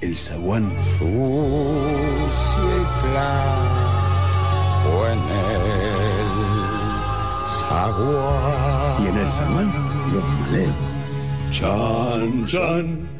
el zaguán. Sucia y flaco en el zaguán. Y en el zaguán, los maleos. Chan, chan.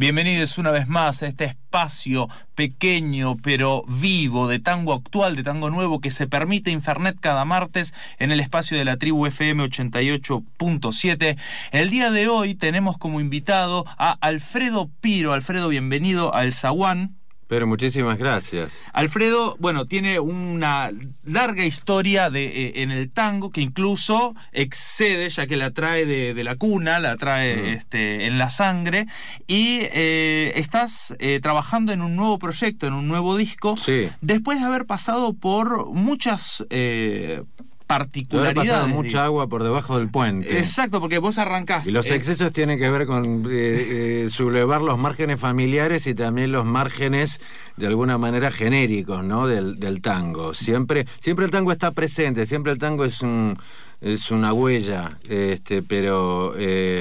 Bienvenidos una vez más a este espacio pequeño pero vivo de tango actual, de tango nuevo que se permite Infernet cada martes en el espacio de la tribu FM 88.7. El día de hoy tenemos como invitado a Alfredo Piro. Alfredo, bienvenido al Zaguán. Pero muchísimas gracias. Alfredo, bueno, tiene una larga historia de, eh, en el tango que incluso excede, ya que la trae de, la cuna, la trae este, en la sangre, y eh, estás eh, trabajando en un nuevo proyecto, en un nuevo disco, Sí. después de haber pasado por muchas particularidades. pasado mucha agua por debajo del puente. Exacto, porque vos arrancás. Y los eh, excesos tienen que ver con eh, eh, sublevar los márgenes familiares y también los márgenes de alguna manera genéricos, ¿no? Del, del tango. Siempre, siempre el tango está presente, siempre el tango es un es una huella, este, pero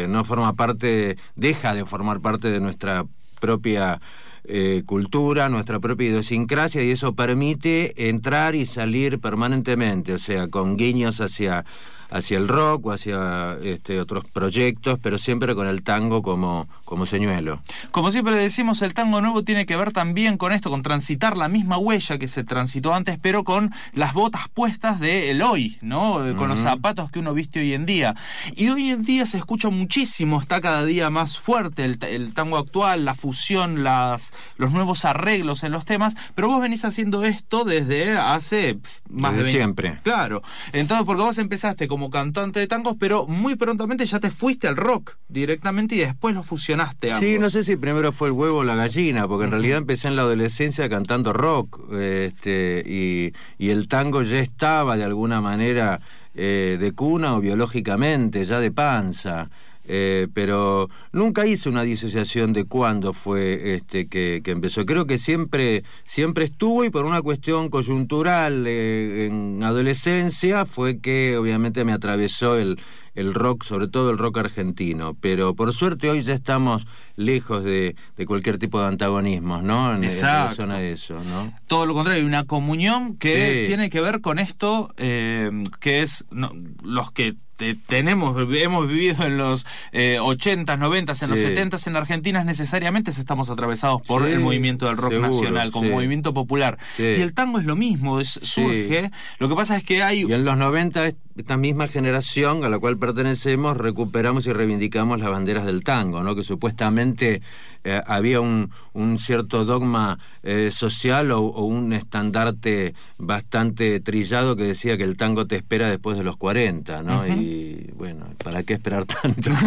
no forma parte, deja de formar parte de nuestra propia eh, cultura, nuestra propia idiosincrasia y eso permite entrar y salir permanentemente, o sea, con guiños hacia, hacia el rock o hacia este, otros proyectos, pero siempre con el tango como, como señuelo. Como siempre decimos, el tango nuevo tiene que ver también con esto, con transitar la misma huella que se transitó antes, pero con las botas puestas de el hoy, ¿no? Eh, Con los zapatos que uno viste hoy en día. Y hoy en día se escucha muchísimo, está cada día más fuerte el, ta- el tango actual, la fusión, las, los nuevos arreglos en los temas, pero vos venís haciendo esto desde hace más Desde de 20 siempre. Claro. Entonces, porque vos empezaste como cantante de tangos, pero muy prontamente ya te fuiste al rock directamente y después lo fusionaste. Sí, ambos. no sé si primero fue el huevo o la gallina, porque en realidad empecé en la adolescencia cantando rock, este, y, y el tango ya estaba de alguna manera eh, de cuna o biológicamente, ya de panza. Eh, pero nunca hice una disociación de cuándo fue este que, que empezó. Creo que siempre, siempre estuvo y por una cuestión coyuntural eh, en adolescencia fue que obviamente me atravesó el, el rock, sobre todo el rock argentino. Pero por suerte hoy ya estamos lejos de, de cualquier tipo de antagonismos, ¿no? En, en Exacto. relación a eso, ¿no? Todo lo contrario, hay una comunión que Sí. tiene que ver con esto, eh, que es no, los que te- tenemos, hemos vivido en los eh, 80s, 90s, en los Sí. 70s en Argentina, necesariamente estamos atravesados por Sí, el movimiento del rock seguro, nacional, como sí. movimiento popular. Y el tango es lo mismo, es, surge. Lo que pasa es que hay Y en los 90, esta misma generación a la cual pertenecemos, recuperamos y reivindicamos las banderas del tango, ¿no? Que supuestamente eh, había un, un cierto dogma eh, social o, o un estandarte bastante trillado que decía que el tango te espera después de los 40, ¿no? Y bueno, ¿para qué esperar tanto?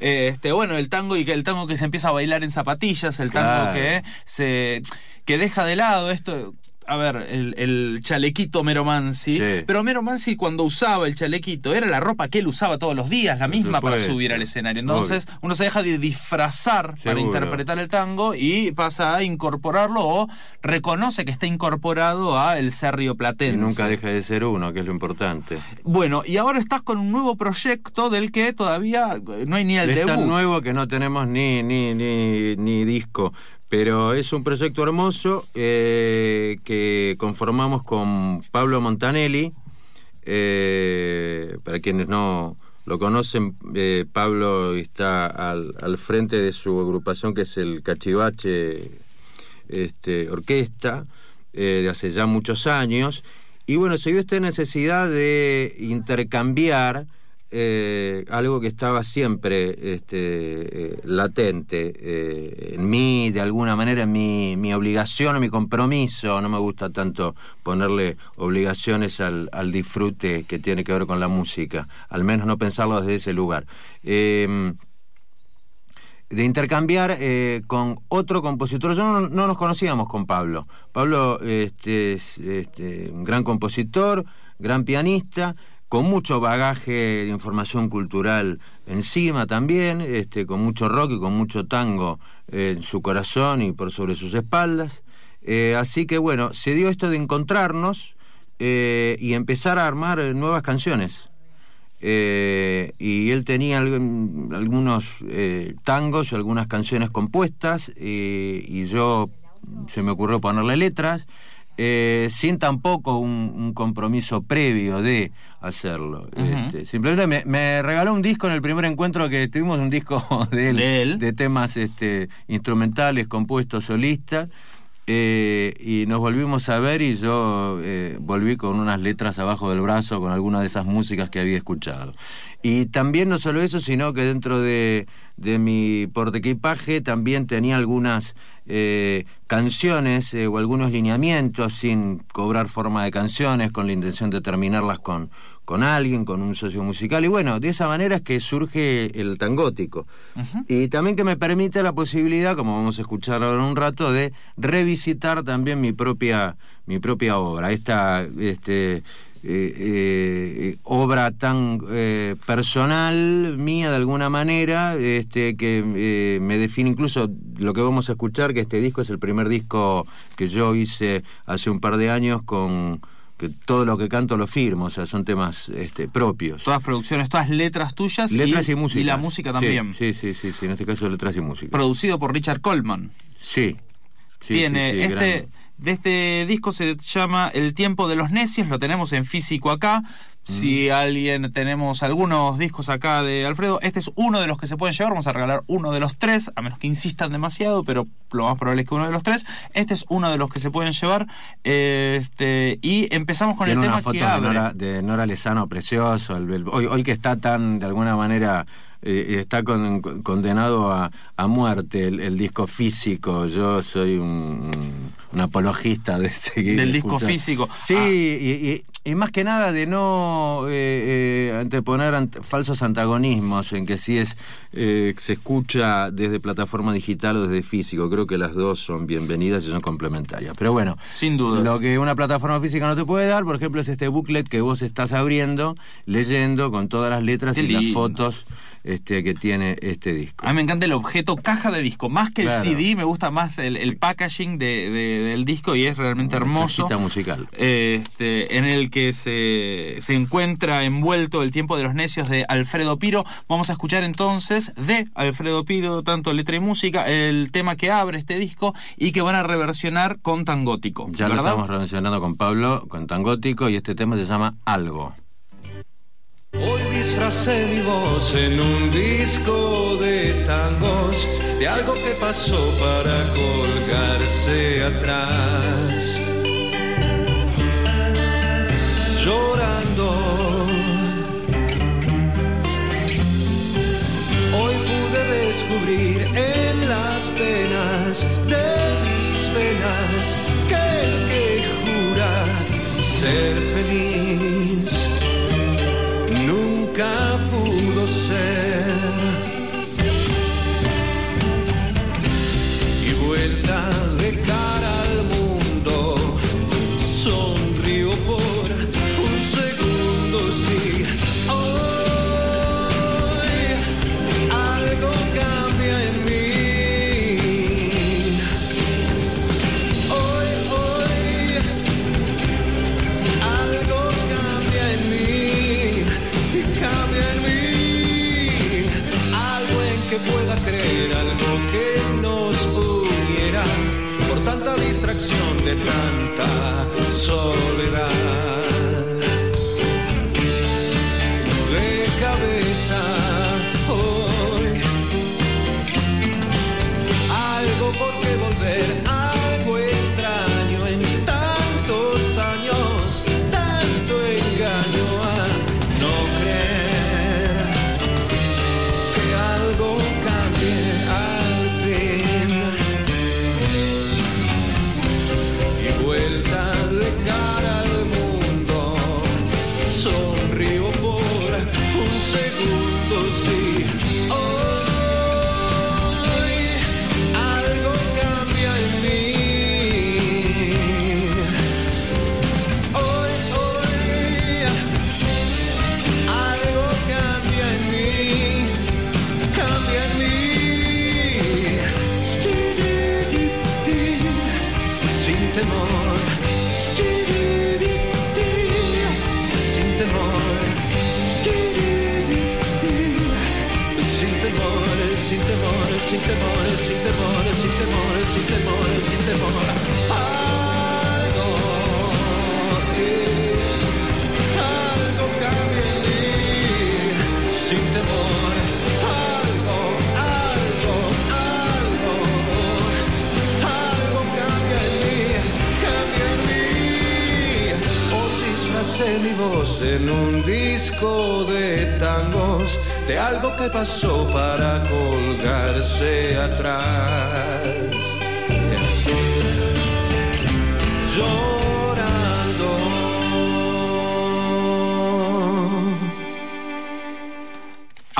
Eh, este, bueno, el tango y que el tango que se empieza a bailar en zapatillas, el tango Claro. que se que deja de lado esto. A ver, el, el chalequito Mero Mansi. Sí. Pero Mero Mansi cuando usaba el chalequito era la ropa que él usaba todos los días, la misma para subir al escenario. Entonces uno se deja de disfrazar para interpretar el tango y pasa a incorporarlo o reconoce que está incorporado a el serrio y platense. nunca deja de ser uno, que es lo importante. Bueno, y ahora estás con un nuevo proyecto del que todavía no hay ni el es debut. tan nuevo que no tenemos ni, ni, ni, ni disco. Pero es un proyecto hermoso eh, que conformamos con Pablo Montanelli. eh, para quienes no lo conocen, eh, Pablo está al, frente de su agrupación que es el Cachivache este, Orquesta, de hace ya muchos años. Y bueno, se vio esta necesidad de intercambiar eh, algo que estaba siempre este, eh, latente eh, en mí, de alguna manera, en mi, mi obligación o mi compromiso. No me gusta tanto ponerle obligaciones al, al disfrute que tiene que ver con la música, al menos no pensarlo desde ese lugar. Eh, de intercambiar con otro compositor. Yo no, no, nos conocíamos con Pablo. Pablo este, es este, un gran compositor, gran pianista, con mucho bagaje de información cultural encima también, este, con mucho rock y con mucho tango en su corazón y por sobre sus espaldas. Eh, así que bueno, se dio esto de encontrarnos eh, y empezar a armar nuevas canciones. Eh, y él tenía algunos eh, tangos, algunas canciones compuestas, y yo se me ocurrió ponerle letras, eh, sin tampoco un, compromiso previo de hacerlo. Este, simplemente me, regaló un disco en el primer encuentro que tuvimos, un disco de él, de, temas este, instrumentales, compuestos, solistas. Eh, y nos volvimos a ver y yo eh, volví con unas letras abajo del brazo con alguna de esas músicas que había escuchado. Y también no solo eso, sino que dentro de, de mi portequipaje también tenía algunas eh, canciones o algunos lineamientos sin cobrar forma de canciones, con la intención de terminarlas con, con alguien, con un socio musical. Y bueno, de esa manera es que surge el tangótico. Y también que me permite la posibilidad, como vamos a escuchar ahora un rato, de revisitar también mi propia, mi propia obra. Esta este, eh, eh, obra tan eh, personal mía de alguna manera, este, que me define incluso lo que vamos a escuchar, que este disco es el primer disco que yo hice hace un par de años con que todo lo que canto lo firmo, o sea, son temas este, propios. Todas producciones, todas letras tuyas. Letras y, música. Y la música también. Sí, sí, sí, sí, en este caso letras y música. Producido por Richard Coleman. Sí. Tiene este... De este disco se llama El tiempo de los necios, lo tenemos en físico acá. Si alguien tenemos algunos discos acá de Alfredo, este es uno de los que se pueden llevar. Vamos a regalar uno de los tres, a menos que insistan demasiado, pero lo más probable es que uno de los tres. Este es uno de los que se pueden llevar. Este, y empezamos con el tema que de Nora, de Nora Lezano precioso. hoy, hoy que está tan de alguna manera eh, está condenado a, muerte el, disco físico. Yo soy un, apologista de seguir. Del disco físico. Sí, ah. y, más que nada de no eh, eh, anteponer falsos antagonismos en que si es se escucha desde plataforma digital o desde físico. Creo que las dos son bienvenidas y son complementarias. Pero bueno, sin duda. Lo que una plataforma física no te puede dar, por ejemplo, es este booklet que vos estás abriendo, leyendo con todas las letras y las fotos este, que tiene este disco. A mí me encanta el objeto caja de disco, más que el CD, me gusta más el, packaging de, del disco y es realmente hermoso. musical. Este, en el que se, se encuentra envuelto el tiempo de los necios de Alfredo Piro. Vamos a escuchar entonces de Alfredo Piro, tanto letra y música, el tema que abre este disco y que van a reversionar con Tangótico. Ya lo estamos reversionando con Pablo, con Tangótico, y este tema se llama Algo. Hoy disfracé mi voz en un disco de tangos, de algo que pasó para colgarse atrás. Llorando. Hoy pude descubrir en las penas de mis venas 70 solo un disco de tangos, de algo que pasó para colgarse atrás.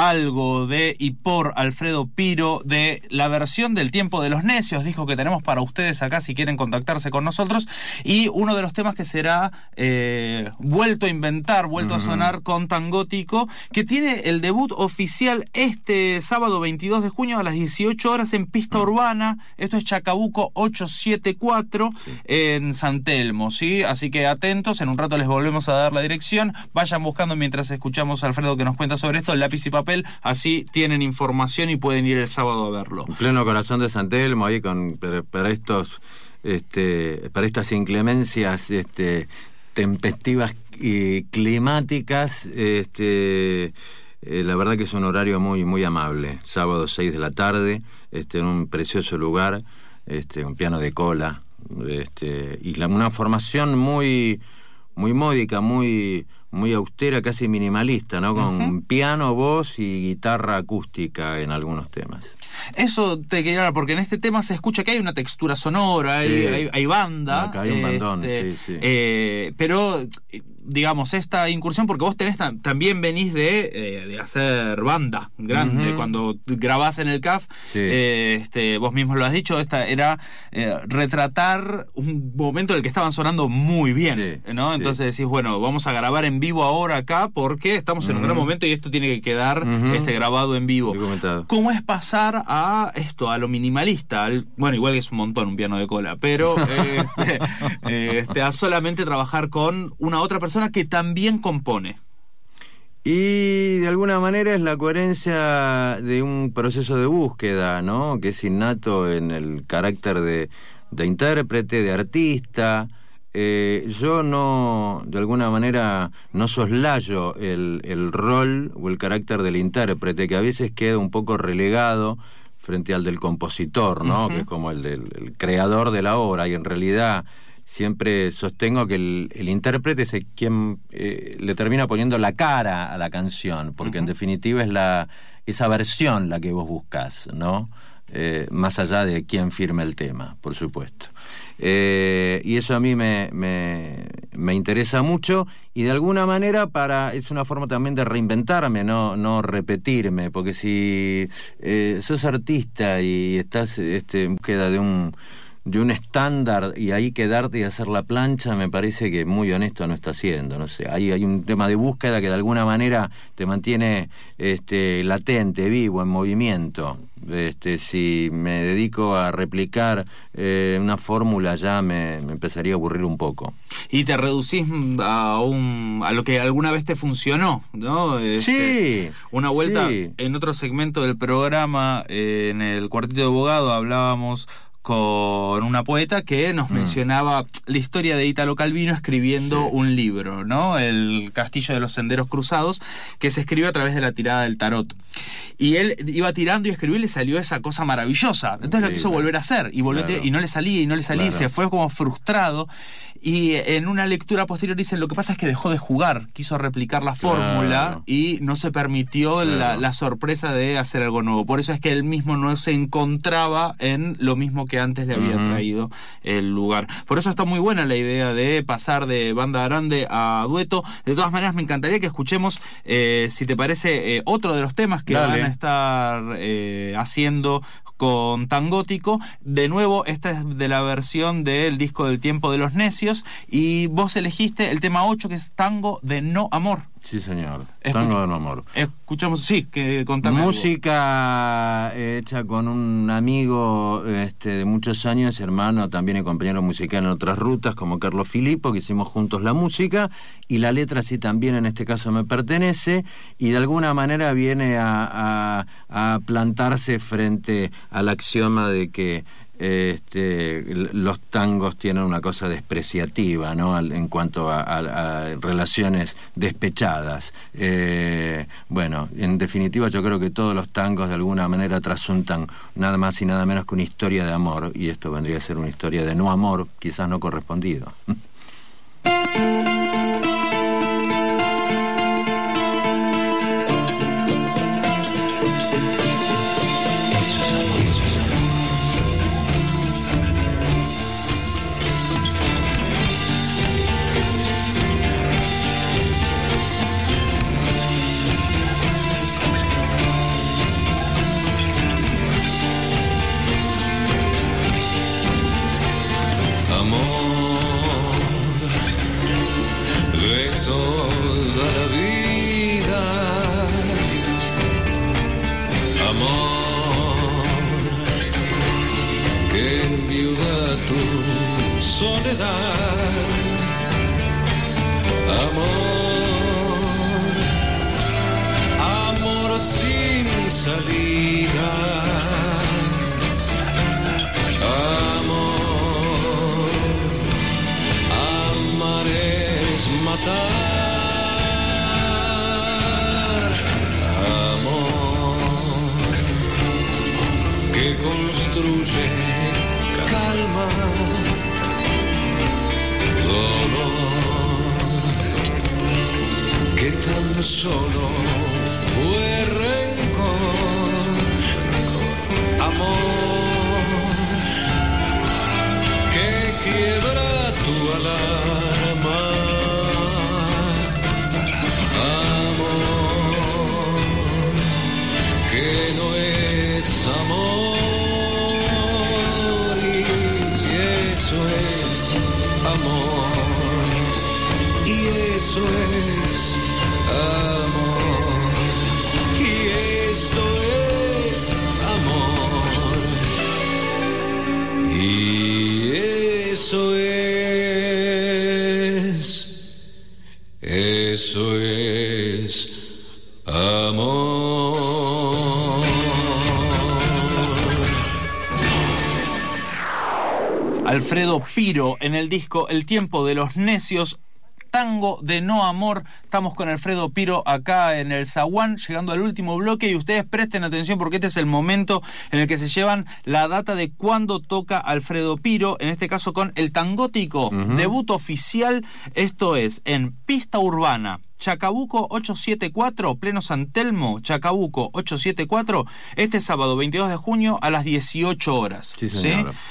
Algo de y por Alfredo Piro de la versión del tiempo de los necios, dijo que tenemos para ustedes acá si quieren contactarse con nosotros, y uno de los temas que será eh, vuelto a inventar, vuelto a sonar con Tangótico, que tiene el debut oficial este sábado 22 de junio a las 18 horas en pista urbana, esto es Chacabuco 874 en San Telmo, ¿sí? Así que atentos, en un rato les volvemos a dar la dirección, vayan buscando mientras escuchamos a Alfredo que nos cuenta sobre esto, lápiz y papel, así tienen información y pueden ir el sábado a verlo. En pleno corazón de San Telmo, ahí con, para, estos, este, para estas inclemencias este, tempestivas y climáticas, este, eh, la verdad que es un horario muy, muy amable. Sábado 6 de la tarde, este, en un precioso lugar, este, un piano de cola, este, y una formación muy, muy módica, muy, muy austera, casi minimalista, ¿no? Con piano, voz y guitarra acústica en algunos temas. Eso te quería hablar, porque en este tema se escucha que hay una textura sonora, hay, Sí. hay, hay banda. Acá hay un bandón, este, sí, sí. eh, pero, eh, digamos, esta incursión, porque vos tenés tam- también venís de, eh, de hacer banda grande. Cuando grabás en el CAF, Sí. eh, este, vos mismo lo has dicho, esta era eh, retratar un momento en el que estaban sonando muy bien. Sí, ¿no? Entonces decís, bueno, vamos a grabar en vivo ahora acá porque estamos en un gran momento y esto tiene que quedar este, grabado en vivo. ¿Cómo es pasar a esto, a lo minimalista? al- bueno, igual que es un montón un piano de cola, pero este, a solamente trabajar con una otra persona que también compone. Y de alguna manera es la coherencia de un proceso de búsqueda, ¿no? Que es innato en el carácter de, de intérprete, de artista. Eh, yo no, de alguna manera, no soslayo el, el rol o el carácter del intérprete, que a veces queda un poco relegado frente al del compositor, ¿no? Que es como el del el creador de la obra, y en realidad siempre sostengo que el, el intérprete es el quien eh, le termina poniendo la cara a la canción, porque en definitiva es la esa versión la que vos buscas, ¿no? Eh, más allá de quién firme el tema, por supuesto. Eh, y eso a mí me, me, me interesa mucho y de alguna manera para es una forma también de reinventarme, no, no repetirme, porque si sos artista y estás este, en búsqueda de un de un estándar y ahí quedarte y hacer la plancha me parece que muy honesto no está haciendo no sé ahí hay un tema de búsqueda que de alguna manera te mantiene este latente vivo en movimiento este si me dedico a replicar eh, una fórmula ya me, me empezaría a aburrir un poco Y te reducís a, un, a lo que alguna vez te funcionó, ¿no? Este, sí Una vuelta sí. en otro segmento del programa, eh, en el cuartito de abogado, hablábamos con una poeta que Mm. nos mencionaba la historia de Italo Calvino escribiendo un libro, ¿no? El Castillo de los Senderos Cruzados, que se escribió a través de la tirada del tarot. Y él iba tirando y escribió y le salió esa cosa maravillosa. Entonces lo quiso claro. volver a hacer y volvió a tirar, y no le salía y no le salía y se fue como frustrado. Y en una lectura posterior dicen, lo que pasa es que dejó de jugar, quiso replicar la Claro. fórmula y no se permitió la, Claro. la sorpresa de hacer algo nuevo. Por eso es que él mismo no se encontraba en lo mismo que antes le había traído el lugar. Por eso está muy buena la idea de pasar de banda grande a dueto. De todas maneras, me encantaría que escuchemos, eh, si te parece, eh, otro de los temas que Dale. van a estar eh, haciendo con Tangótico. De nuevo, esta es de la versión del disco del tiempo de los necios. Y vos elegiste el tema 8, que es Tango de No Amor. sí señor Escucha- tango de no amor Escuchamos, sí, que contame. algo. Música hecha con un amigo este, de muchos años, hermano, también y compañero musical en otras rutas, como Carlos Filippo, que hicimos juntos la música, y la letra sí también en este caso me pertenece, y de alguna manera viene a, a- a plantarse frente al axioma de que este, los tangos tienen una cosa despreciativa ¿no? en cuanto a, relaciones despechadas. Eh, bueno, en definitiva yo creo que todos los tangos de alguna manera trasuntan nada más y nada menos que una historia de amor, y esto vendría a ser una historia de no amor, quizás no correspondido. toda tu soledad. Amor, amor sin salida. Amor, amar es matar. construye dolor que tan solo fue en el disco El tiempo de los necios. Tango de no amor. Estamos con Alfredo Piro acá en el Zaguán, llegando al último bloque y ustedes presten atención porque este es el momento en el que se llevan la data de cuándo toca Alfredo Piro, en este caso con El Tangótico, debut oficial, esto es en pista urbana, Chacabuco 874, Pleno San Telmo, Chacabuco 874, este sábado 22 de junio a las 18 horas. Sí,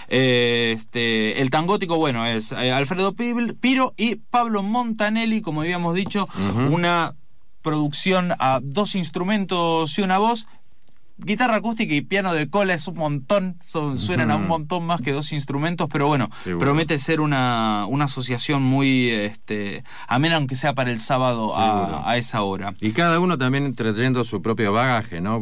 eh, este, el tangótico, bueno, es eh, Alfredo Piro y Pablo Montanelli, como habíamos dicho, una producción a dos instrumentos y una voz guitarra acústica y piano de cola es un montón, suenan a un montón más que dos instrumentos, pero bueno, promete ser una, una, asociación muy este, amena, aunque sea para el sábado a, esa hora. Y cada uno también trayendo su propio bagaje, ¿no?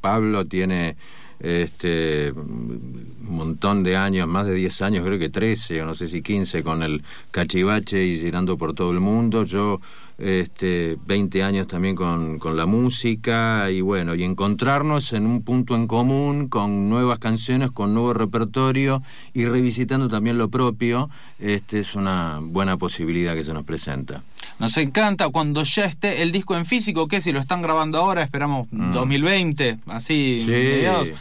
Pablo tiene este un montón de años, más de 10 años, creo que 13 o no sé si 15 con el cachivache y girando por todo el mundo. Yo este, 20 años también con, con, la música y bueno, y encontrarnos en un punto en común con nuevas canciones, con nuevo repertorio y revisitando también lo propio, este, es una buena posibilidad que se nos presenta. Nos encanta cuando ya esté el disco en físico, que si lo están grabando ahora, esperamos 2020, mm. así, sí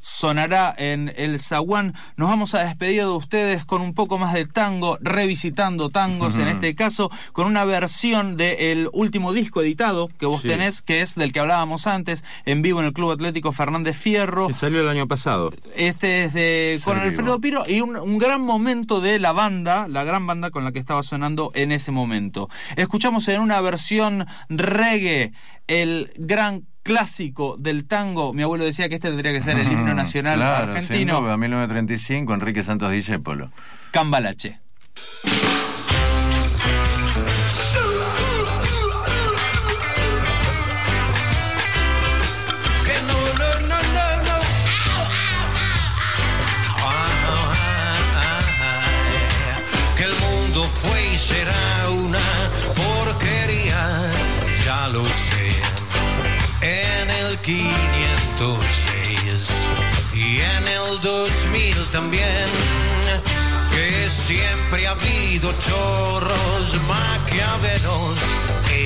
sonará en el Zaguán. Nos vamos a despedir de ustedes con un poco más de tango, revisitando tangos, en este caso, con una versión del último disco editado que vos tenés, que es del que hablábamos antes, en vivo en el Club Atlético Fernández Fierro. Que salió el año pasado. Este es de con Alfredo Piro y un, un gran momento de la banda, la gran banda con la que estaba sonando en ese momento. Escuchamos en una versión reggae el gran clásico del tango. Mi abuelo decía que este tendría que ser el himno nacional claro, argentino. 1935, Enrique Santos Discépolo. Cambalache. Y en el 2000 también que siempre ha habido chorros, maquiavelos,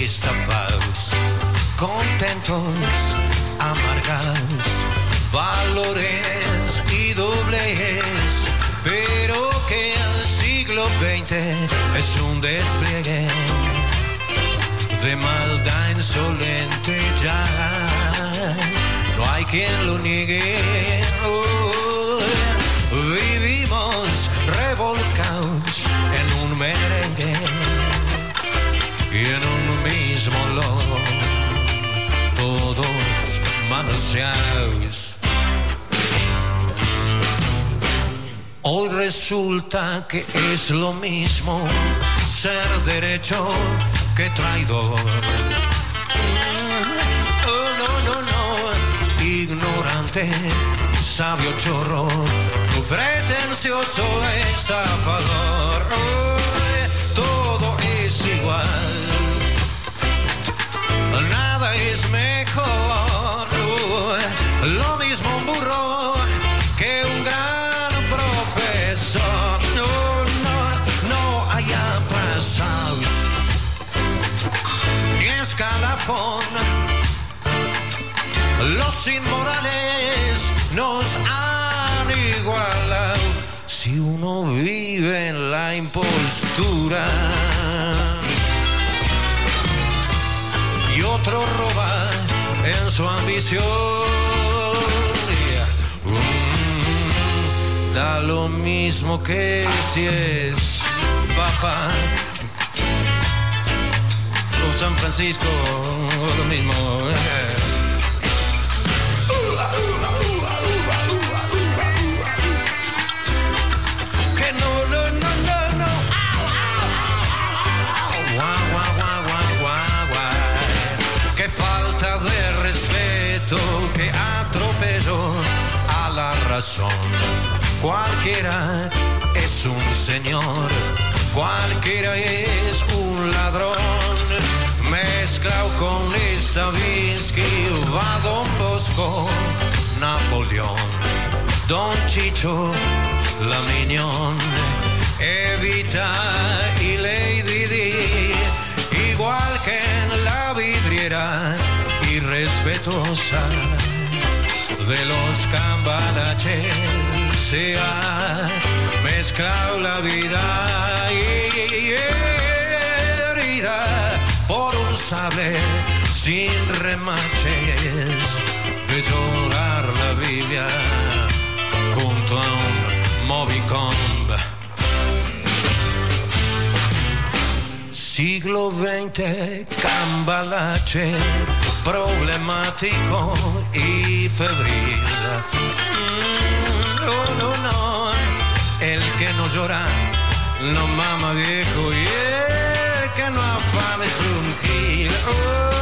estafados, contentos, amargados, valores y dobles, pero que el siglo XX es un despliegue de maldad insolente ya. Quien lo niegue. Vivimos revolcados en un merengue y en un mismo lodo, todos manoseados. Hoy resulta que es lo mismo ser derecho que traidor. Ignorante, sabio chorro, pretencioso estafador. Oh, todo es igual, nada es mejor. Lo mismo Los inmorales nos han igualado si uno vive en la impostura y otro roba en su ambición. Mm, Da lo mismo que si es papá o San Francisco, lo mismo. eh. A la razón. Cualquiera es un señor, cualquiera es un ladrón. Mezclado con Stravinsky, va Don Bosco, Napoleón, Don Chicho, la Minión, Evita y Lady Di, igual que en la vidriera irrespetuosa de los cambalaches se ha mezclado la vida y herida por un sable sin remaches de llorar la Biblia junto a un Movicomb. Siglo XX, cambalache, problemático febril. Mm, No, no, no, el que no llora, no mama viejo y el que no afana es un gil. Uy,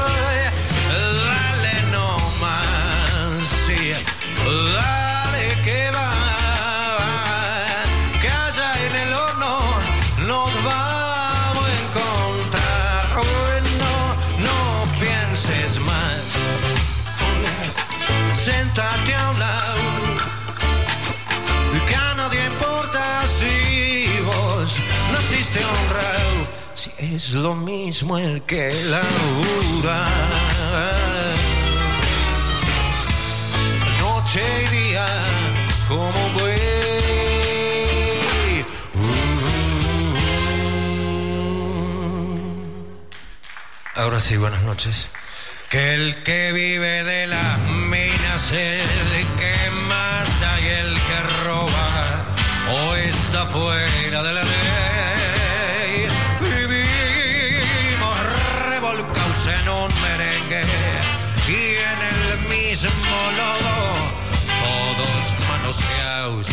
si es lo mismo el que labura. Noche y día como buey. Uh. Ahora sí, buenas noches. Que el que vive de las minas, el que mata y el que roba, o está fuera de la lodo, todos manoseados